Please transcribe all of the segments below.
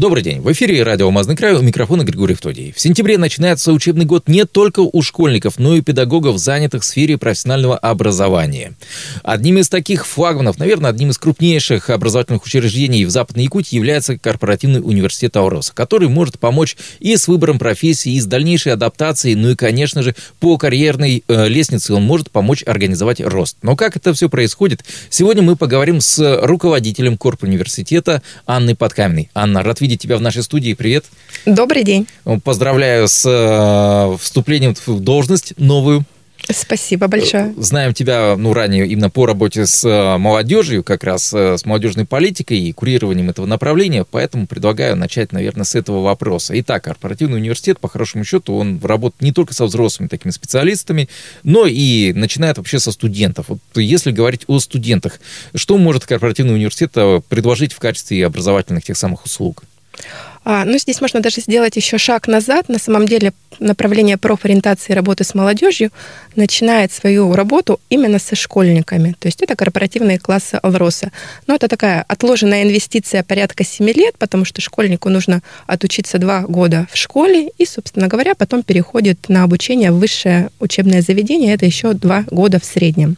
Добрый день. В эфире радио «Алмазный край» у микрофона Григорий Втодий. В сентябре начинается учебный год не только у школьников, но и педагогов, занятых в сфере профессионального образования. Одним из таких флагманов, наверное, одним из крупнейших образовательных учреждений в Западной Якутии является корпоративный университет «Ауроса», который может помочь и с выбором профессии, и с дальнейшей адаптацией, ну и, конечно же, по карьерной э, лестнице он может помочь организовать рост. Но как это все происходит? Сегодня мы поговорим с руководителем корпуниверситета Анной Подкаминой. Анна, рад видеть видеть тебя в нашей студии. Привет. Добрый день. Поздравляю с э, вступлением в должность новую. Спасибо большое. Э, знаем тебя, ну, ранее именно по работе с э, молодежью, как раз с молодежной политикой и курированием этого направления, поэтому предлагаю начать, наверное, с этого вопроса. Итак, корпоративный университет, по хорошему счету, он работает не только со взрослыми такими специалистами, но и начинает вообще со студентов. Вот если говорить о студентах, что может корпоративный университет предложить в качестве образовательных тех самых услуг? А, ну, здесь можно даже сделать еще шаг назад. На самом деле направление профориентации работы с молодежью начинает свою работу именно со школьниками. То есть это корпоративные классы Алроса. Но это такая отложенная инвестиция порядка 7 лет, потому что школьнику нужно отучиться 2 года в школе и, собственно говоря, потом переходит на обучение в высшее учебное заведение. Это еще 2 года в среднем.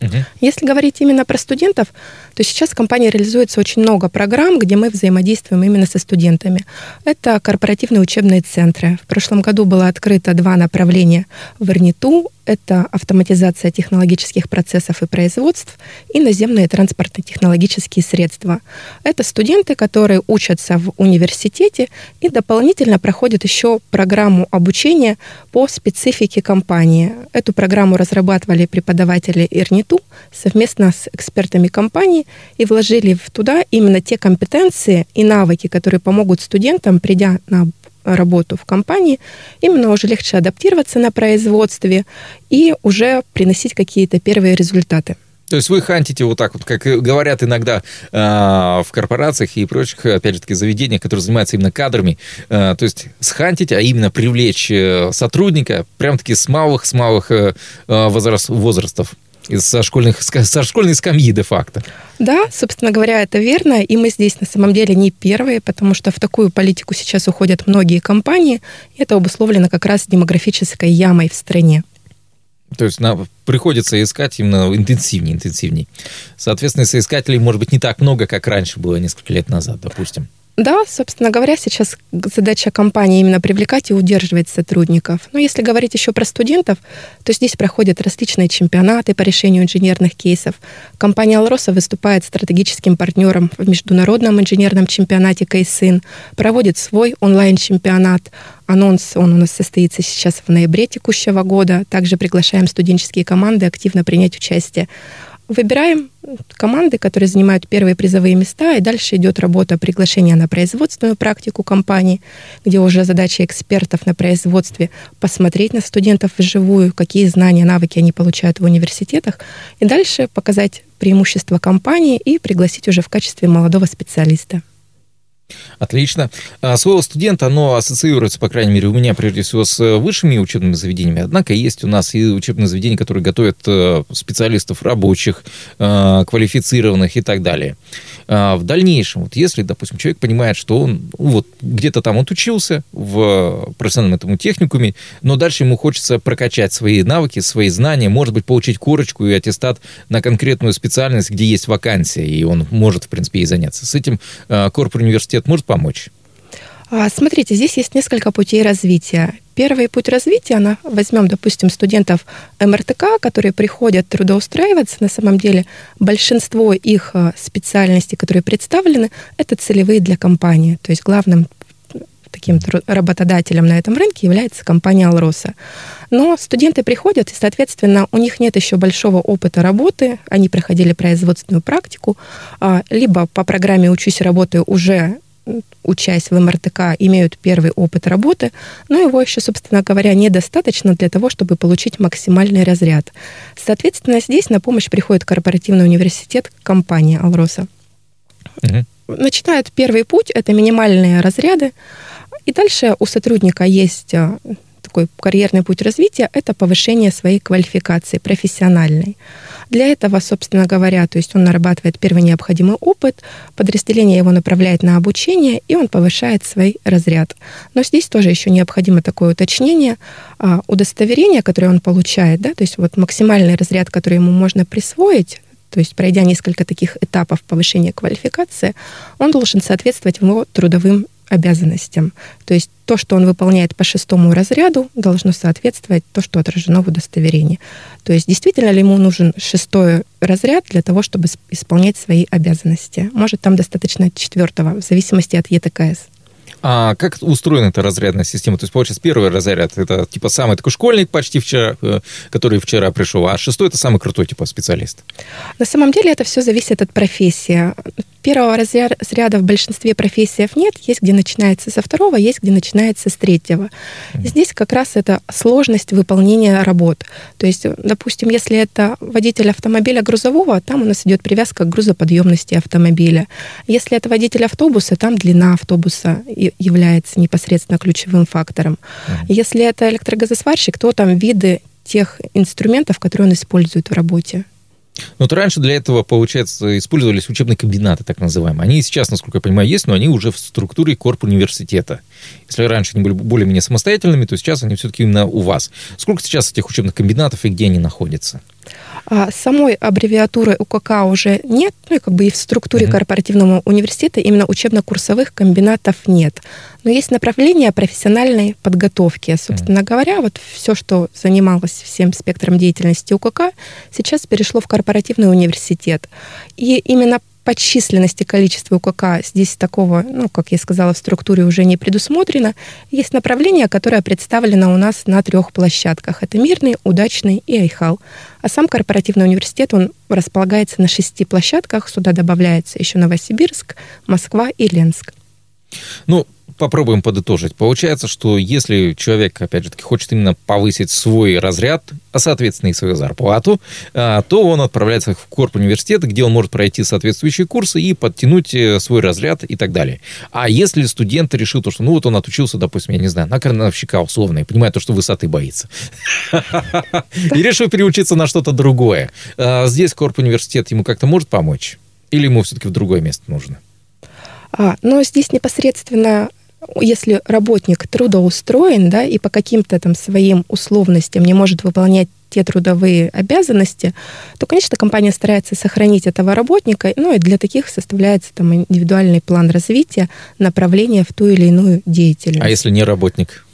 Угу. Если говорить именно про студентов, то сейчас в компании реализуется очень много программ, где мы взаимодействуем именно со студентами. Это корпоративные учебные центры. В прошлом году было открыто два направления в Ирниту это автоматизация технологических процессов и производств и наземные транспортно-технологические средства. Это студенты, которые учатся в университете и дополнительно проходят еще программу обучения по специфике компании. Эту программу разрабатывали преподаватели ИРНИТУ совместно с экспертами компании и вложили туда именно те компетенции и навыки, которые помогут студентам, придя на работу в компании, именно уже легче адаптироваться на производстве и уже приносить какие-то первые результаты. То есть вы хантите вот так вот, как говорят иногда э, в корпорациях и прочих, опять же таки, заведениях, которые занимаются именно кадрами. Э, то есть схантить, а именно привлечь э, сотрудника прям-таки с малых, с малых э, возраст, возрастов со, школьных, со школьной скамьи де-факто. Да, собственно говоря, это верно. И мы здесь на самом деле не первые, потому что в такую политику сейчас уходят многие компании. И это обусловлено как раз демографической ямой в стране. То есть на, приходится искать именно интенсивнее, интенсивнее. Соответственно, соискателей может быть не так много, как раньше было несколько лет назад, допустим. Да, собственно говоря, сейчас задача компании именно привлекать и удерживать сотрудников. Но если говорить еще про студентов, то здесь проходят различные чемпионаты по решению инженерных кейсов. Компания «Алроса» выступает стратегическим партнером в международном инженерном чемпионате «Кейсын», проводит свой онлайн-чемпионат. Анонс, он у нас состоится сейчас в ноябре текущего года. Также приглашаем студенческие команды активно принять участие. Выбираем команды, которые занимают первые призовые места, и дальше идет работа приглашения на производственную практику компании, где уже задача экспертов на производстве посмотреть на студентов вживую, какие знания, навыки они получают в университетах, и дальше показать преимущества компании и пригласить уже в качестве молодого специалиста. Отлично. А, слово студент, оно ассоциируется, по крайней мере, у меня прежде всего с э, высшими учебными заведениями. Однако есть у нас и учебные заведения, которые готовят э, специалистов рабочих, э, квалифицированных и так далее. А, в дальнейшем, вот если, допустим, человек понимает, что он ну, вот где-то там отучился в профессиональном этому техникуме, но дальше ему хочется прокачать свои навыки, свои знания, может быть, получить корочку и аттестат на конкретную специальность, где есть вакансия, и он может, в принципе, ей заняться. С этим корпус университет университет может помочь? А, смотрите, здесь есть несколько путей развития. Первый путь развития, она, возьмем, допустим, студентов МРТК, которые приходят трудоустраиваться, на самом деле большинство их а, специальностей, которые представлены, это целевые для компании. То есть главным таким работодателем на этом рынке является компания «Алроса». Но студенты приходят, и, соответственно, у них нет еще большого опыта работы, они проходили производственную практику, а, либо по программе «Учусь работаю» уже учась в МРТК, имеют первый опыт работы, но его еще, собственно говоря, недостаточно для того, чтобы получить максимальный разряд. Соответственно, здесь на помощь приходит корпоративный университет компания «Алроса». Угу. Начинают первый путь, это минимальные разряды, И дальше у сотрудника есть э, такой карьерный путь развития – это повышение своей квалификации профессиональной. Для этого, собственно говоря, то есть он нарабатывает первый необходимый опыт, подразделение его направляет на обучение, и он повышает свой разряд. Но здесь тоже еще необходимо такое уточнение. А, удостоверение, которое он получает, да, то есть вот максимальный разряд, который ему можно присвоить, то есть пройдя несколько таких этапов повышения квалификации, он должен соответствовать его трудовым обязанностям. То есть то, что он выполняет по шестому разряду, должно соответствовать то, что отражено в удостоверении. То есть действительно ли ему нужен шестой разряд для того, чтобы исполнять свои обязанности? Может, там достаточно четвертого, в зависимости от ЕТКС. А как устроена эта разрядная система? То есть, получается, первый разряд это типа самый такой школьник почти вчера, э, который вчера пришел, а шестой это самый крутой типа специалист. На самом деле это все зависит от профессии. Первого разряда в большинстве профессий нет, есть где начинается со второго, есть где начинается с третьего. Здесь как раз это сложность выполнения работ. То есть, допустим, если это водитель автомобиля грузового, там у нас идет привязка к грузоподъемности автомобиля. Если это водитель автобуса, там длина автобуса является непосредственно ключевым фактором. Если это электрогазосварщик, то там виды тех инструментов, которые он использует в работе. Ну, вот раньше для этого, получается, использовались учебные комбинаты, так называемые. Они сейчас, насколько я понимаю, есть, но они уже в структуре корпуса университета. Если раньше они были более-менее самостоятельными, то сейчас они все-таки именно у вас. Сколько сейчас этих учебных комбинатов и где они находятся? А самой аббревиатуры УКК уже нет, ну и как бы и в структуре mm-hmm. корпоративного университета именно учебно-курсовых комбинатов нет. Но есть направление профессиональной подготовки. Собственно mm-hmm. говоря, вот все, что занималось всем спектром деятельности УКК, сейчас перешло в корпоративный университет. И именно по численности количества УКК здесь такого, ну, как я сказала, в структуре уже не предусмотрено. Есть направление, которое представлено у нас на трех площадках. Это Мирный, Удачный и Айхал. А сам корпоративный университет, он располагается на шести площадках. Сюда добавляется еще Новосибирск, Москва и Ленск. Ну, попробуем подытожить. Получается, что если человек, опять же таки, хочет именно повысить свой разряд, а соответственно и свою зарплату, а, то он отправляется в корп университет, где он может пройти соответствующие курсы и подтянуть э, свой разряд и так далее. А если студент решил то, что ну вот он отучился, допустим, я не знаю, на крановщика условно, и понимает то, что высоты боится, и решил переучиться на что-то другое, а, здесь корп университет ему как-то может помочь? Или ему все-таки в другое место нужно? А, но здесь непосредственно если работник трудоустроен, да, и по каким-то там своим условностям не может выполнять те трудовые обязанности, то, конечно, компания старается сохранить этого работника, ну и для таких составляется там индивидуальный план развития, направления в ту или иную деятельность. А если не работник?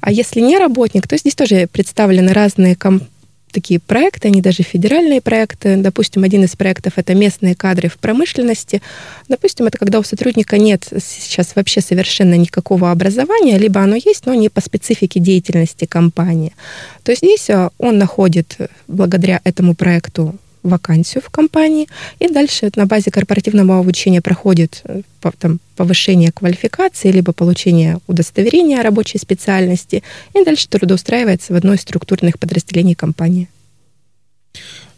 А если не работник, то здесь тоже представлены разные компании такие проекты, они даже федеральные проекты. Допустим, один из проектов — это местные кадры в промышленности. Допустим, это когда у сотрудника нет сейчас вообще совершенно никакого образования, либо оно есть, но не по специфике деятельности компании. То есть здесь а, он находит благодаря этому проекту вакансию в компании, и дальше на базе корпоративного обучения проходит э, там, повышение квалификации, либо получение удостоверения рабочей специальности, и дальше трудоустраивается в одной из структурных подразделений компании.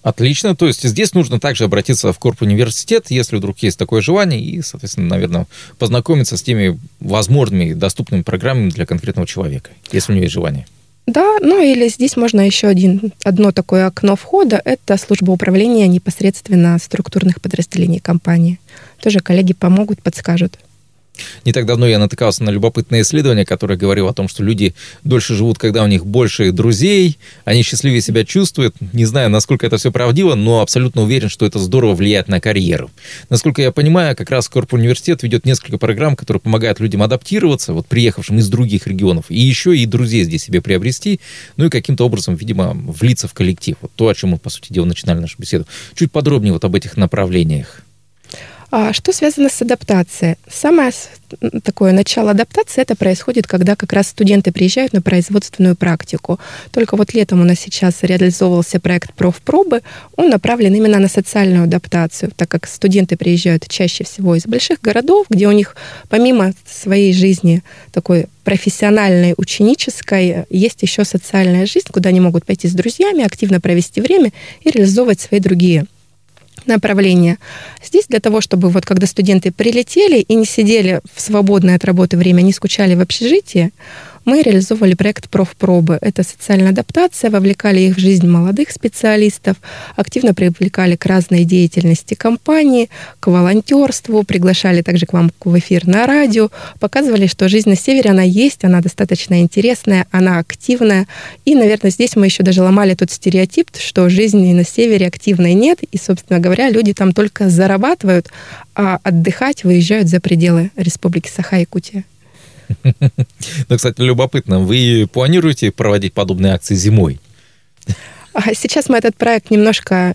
Отлично. То есть здесь нужно также обратиться в Корп университет, если вдруг есть такое желание, и, соответственно, наверное, познакомиться с теми возможными доступными программами для конкретного человека, если у него есть желание. Да, ну или здесь можно еще один, одно такое окно входа, это служба управления непосредственно структурных подразделений компании. Тоже коллеги помогут, подскажут. Не так давно я натыкался на любопытное исследование, которое говорило о том, что люди дольше живут, когда у них больше друзей, они счастливее себя чувствуют. Не знаю, насколько это все правдиво, но абсолютно уверен, что это здорово влияет на карьеру. Насколько я понимаю, как раз Корп университет ведет несколько программ, которые помогают людям адаптироваться, вот приехавшим из других регионов, и еще и друзей здесь себе приобрести, ну и каким-то образом, видимо, влиться в коллектив. Вот то, о чем мы, по сути дела, начинали нашу беседу. Чуть подробнее вот об этих направлениях. А что связано с адаптацией? Самое такое начало адаптации это происходит, когда как раз студенты приезжают на производственную практику. Только вот летом у нас сейчас реализовывался проект профпробы. Он направлен именно на социальную адаптацию, так как студенты приезжают чаще всего из больших городов, где у них помимо своей жизни такой профессиональной, ученической, есть еще социальная жизнь, куда они могут пойти с друзьями, активно провести время и реализовывать свои другие направления. Здесь для того, чтобы вот когда студенты прилетели и не сидели в свободное от работы время, не скучали в общежитии, мы реализовывали проект «Профпробы». Это социальная адаптация, вовлекали их в жизнь молодых специалистов, активно привлекали к разной деятельности компании, к волонтерству, приглашали также к вам в эфир на радио, показывали, что жизнь на севере, она есть, она достаточно интересная, она активная. И, наверное, здесь мы еще даже ломали тот стереотип, что жизни на севере активной нет, и, собственно говоря, люди там только зарабатывают, а отдыхать выезжают за пределы Республики Саха-Якутия. Ну, кстати, любопытно, вы планируете проводить подобные акции зимой? Сейчас мы этот проект немножко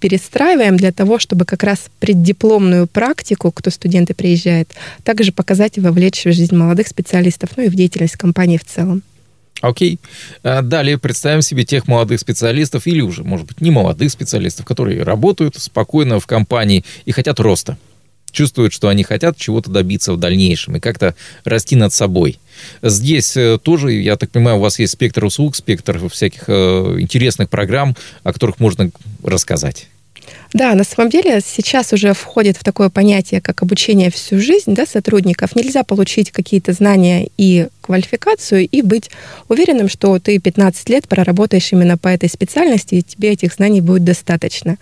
перестраиваем для того, чтобы как раз преддипломную практику, кто студенты приезжает, также показать и вовлечь в жизнь молодых специалистов, ну и в деятельность компании в целом. Окей. А далее представим себе тех молодых специалистов или уже, может быть, не молодых специалистов, которые работают спокойно в компании и хотят роста чувствуют, что они хотят чего-то добиться в дальнейшем и как-то расти над собой. Здесь э, тоже, я так понимаю, у вас есть спектр услуг, спектр всяких э, интересных программ, о которых можно рассказать. Да, на самом деле сейчас уже входит в такое понятие, как обучение всю жизнь да, сотрудников. Нельзя получить какие-то знания и квалификацию и быть уверенным, что ты 15 лет проработаешь именно по этой специальности, и тебе этих знаний будет достаточно.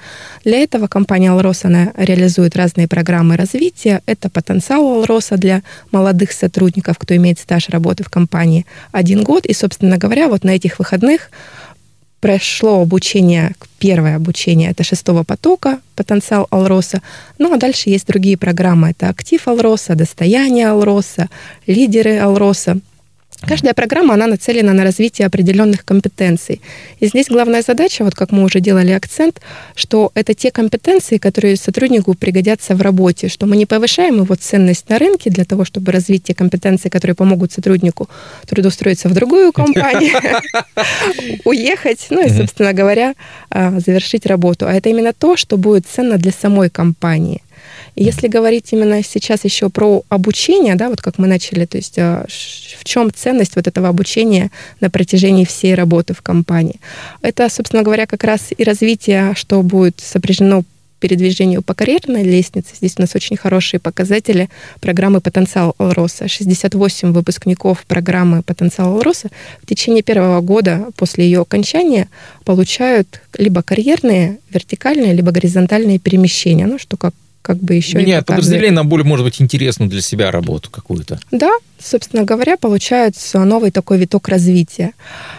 Для этого компания «Алрос» она реализует разные программы развития. Это потенциал «Алроса» для молодых сотрудников, кто имеет стаж работы в компании один год. И, собственно говоря, вот на этих выходных прошло обучение, первое обучение, это шестого потока, потенциал Алроса. Ну, а дальше есть другие программы. Это актив Алроса, достояние Алроса, лидеры Алроса. Каждая программа, она нацелена на развитие определенных компетенций. И здесь главная задача, вот как мы уже делали акцент, что это те компетенции, которые сотруднику пригодятся в работе, что мы не повышаем его ценность на рынке для того, чтобы развить те компетенции, которые помогут сотруднику трудоустроиться в другую компанию, уехать, ну и, собственно говоря, а, завершить работу. А это именно то, что будет ценно для самой компании. Если говорить именно сейчас еще про обучение, да, вот как мы начали, то есть а, в чем ценность вот этого обучения на протяжении всей работы в компании? Это, собственно говоря, как раз и развитие, что будет сопряжено передвижению по карьерной лестнице. Здесь у нас очень хорошие показатели программы «Потенциал Алроса». 68 выпускников программы «Потенциал Алроса» в течение первого года после ее окончания получают либо карьерные, вертикальные, либо горизонтальные перемещения, ну, что как как бы еще Меняет подразделение на более, может быть, интересную для себя работу какую-то. Да, собственно говоря, получается новый такой виток развития.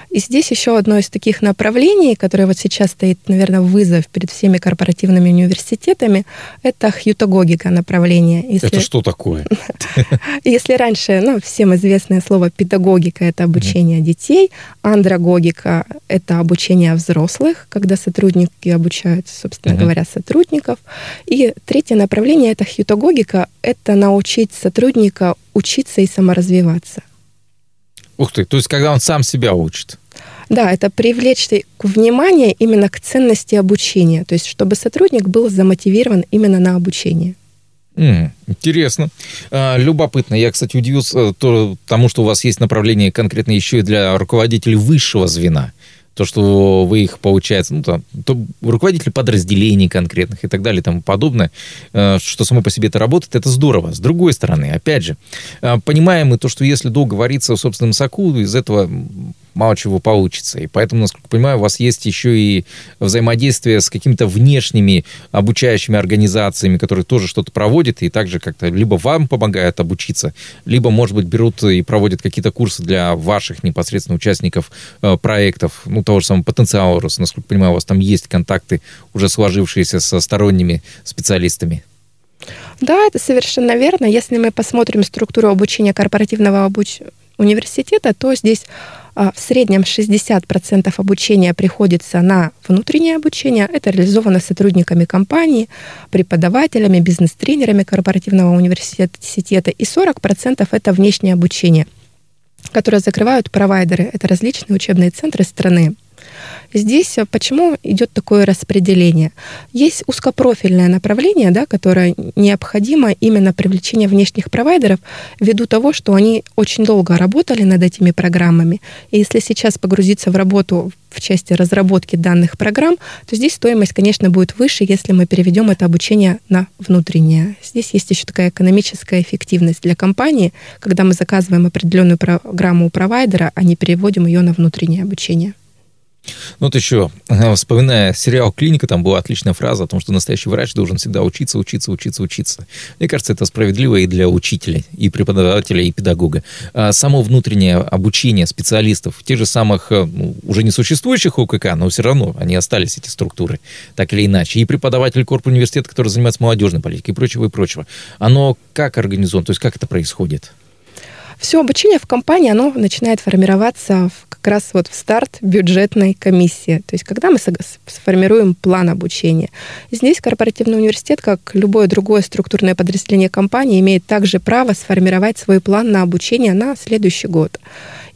И здесь еще одно из таких направлений, которое вот сейчас стоит, наверное, вызов перед всеми корпоративными университетами, это хьютагогика направление. Если... Это что такое? Если раньше, ну, всем известное слово педагогика – это обучение детей, андрогогика – это обучение взрослых, когда сотрудники обучают, собственно говоря, сотрудников. И третье направление – это хьютагогика – это научить сотрудника учиться и саморазвиваться. Ух ты, то есть когда он сам себя учит. Да, это привлечь внимание именно к ценности обучения, то есть чтобы сотрудник был замотивирован именно на обучение. Mm, интересно. А, любопытно. Я, кстати, удивился то, тому, что у вас есть направление конкретно еще и для руководителей высшего звена то, что вы их, получается, ну, там, то руководители подразделений конкретных и так далее и тому подобное, э, что само по себе это работает, это здорово. С другой стороны, опять же, э, понимаем мы то, что если долго вариться в собственном соку, из этого мало чего получится. И поэтому, насколько понимаю, у вас есть еще и взаимодействие с какими-то внешними обучающими организациями, которые тоже что-то проводят и также как-то либо вам помогают обучиться, либо, может быть, берут и проводят какие-то курсы для ваших непосредственно участников э, проектов, ну, того же самого потенциала роста. Насколько понимаю, у вас там есть контакты, уже сложившиеся со сторонними специалистами. Да, это совершенно верно. Если мы посмотрим структуру обучения корпоративного обуч... университета, то здесь в среднем 60% обучения приходится на внутреннее обучение. Это реализовано сотрудниками компании, преподавателями, бизнес-тренерами корпоративного университета. И 40% это внешнее обучение, которое закрывают провайдеры. Это различные учебные центры страны. Здесь э, почему идет такое распределение? Есть узкопрофильное направление, да, которое необходимо именно привлечение внешних провайдеров ввиду того, что они очень долго работали над этими программами. И если сейчас погрузиться в работу в части разработки данных программ, то здесь стоимость, конечно, будет выше, если мы переведем это обучение на внутреннее. Здесь есть еще такая экономическая эффективность для компании, когда мы заказываем определенную программу у провайдера, а не переводим ее на внутреннее обучение. Ну вот еще, вспоминая сериал «Клиника», там была отличная фраза о том, что настоящий врач должен всегда учиться, учиться, учиться, учиться. Мне кажется, это справедливо и для учителя, и преподавателя, и педагога. А само внутреннее обучение специалистов, тех же самых, э, ну, уже не существующих ОКК, но все равно они остались, эти структуры, так или иначе, и преподаватель корпуса университета, который занимается молодежной политикой и прочего, и прочего. Оно как организовано, то есть как это происходит? Все обучение в компании, оно начинает формироваться в, как раз вот в старт бюджетной комиссии. То есть когда мы сформируем план обучения. Здесь корпоративный университет, как любое другое структурное подразделение компании, имеет также право сформировать свой план на обучение на следующий год.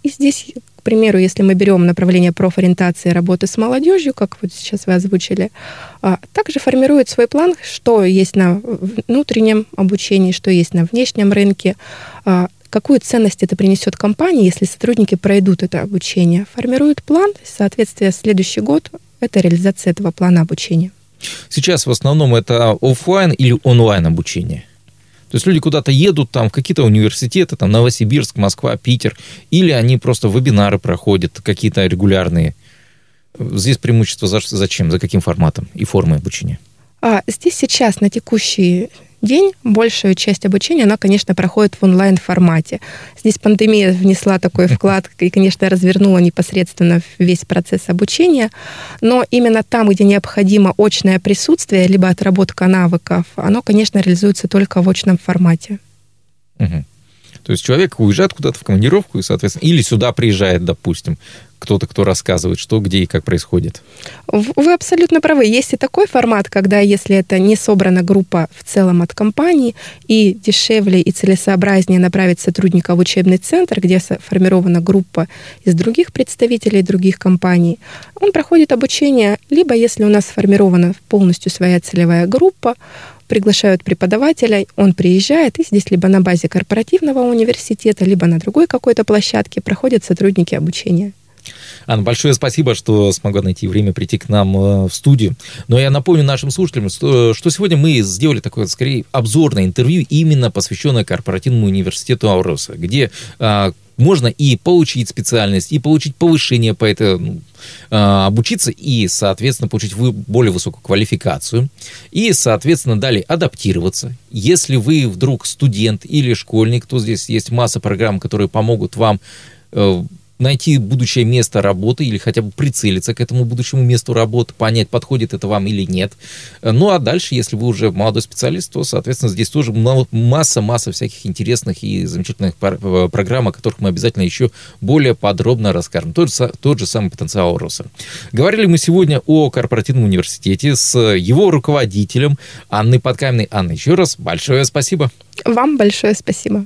И здесь к примеру, если мы берем направление профориентации работы с молодежью, как вот сейчас вы озвучили, а, также формирует свой план, что есть на внутреннем обучении, что есть на внешнем рынке, а, какую ценность это принесет компании, если сотрудники пройдут это обучение, формируют план, соответственно, следующий год – это реализация этого плана обучения. Сейчас в основном это офлайн или онлайн обучение? То есть люди куда-то едут, там, в какие-то университеты, там, Новосибирск, Москва, Питер, или они просто вебинары проходят какие-то регулярные. Здесь преимущество за, зачем, за каким форматом и формой обучения? А, здесь сейчас на текущий день большую часть обучения, она, конечно, проходит в онлайн-формате. Здесь пандемия внесла такой вклад и, конечно, развернула непосредственно весь процесс обучения, но именно там, где необходимо очное присутствие, либо отработка навыков, оно, конечно, реализуется только в очном формате. Угу. То есть человек уезжает куда-то в командировку, и, соответственно, или сюда приезжает, допустим, кто-то, кто рассказывает, что, где и как происходит. Вы абсолютно правы. Есть и такой формат, когда если это не собрана группа в целом от компании, и дешевле и целесообразнее направить сотрудника в учебный центр, где сформирована группа из других представителей других компаний, он проходит обучение, либо если у нас сформирована полностью своя целевая группа, приглашают преподавателя, он приезжает, и здесь либо на базе корпоративного университета, либо на другой какой-то площадке проходят сотрудники обучения. Анна, большое спасибо, что смогла найти время прийти к нам э, в студию. Но я напомню нашим слушателям, что, что сегодня мы сделали такое, скорее, обзорное интервью, именно посвященное корпоративному университету Ауроса, где а, можно и получить специальность, и получить повышение по этой, ну, а, обучиться и, соответственно, получить более высокую квалификацию, и, соответственно, далее адаптироваться. Если вы вдруг студент или школьник, то здесь есть масса программ, которые помогут вам э, найти будущее место работы или хотя бы прицелиться к этому будущему месту работы, понять, подходит это вам или нет. Ну а дальше, если вы уже молодой специалист, то, соответственно, здесь тоже масса-масса всяких интересных и замечательных э, программ, о которых мы обязательно еще более подробно расскажем. Тот же, тот же самый потенциал роста. Говорили мы сегодня о корпоративном университете с его руководителем Анной Подкаменной. Анна, еще раз большое спасибо. Вам большое спасибо.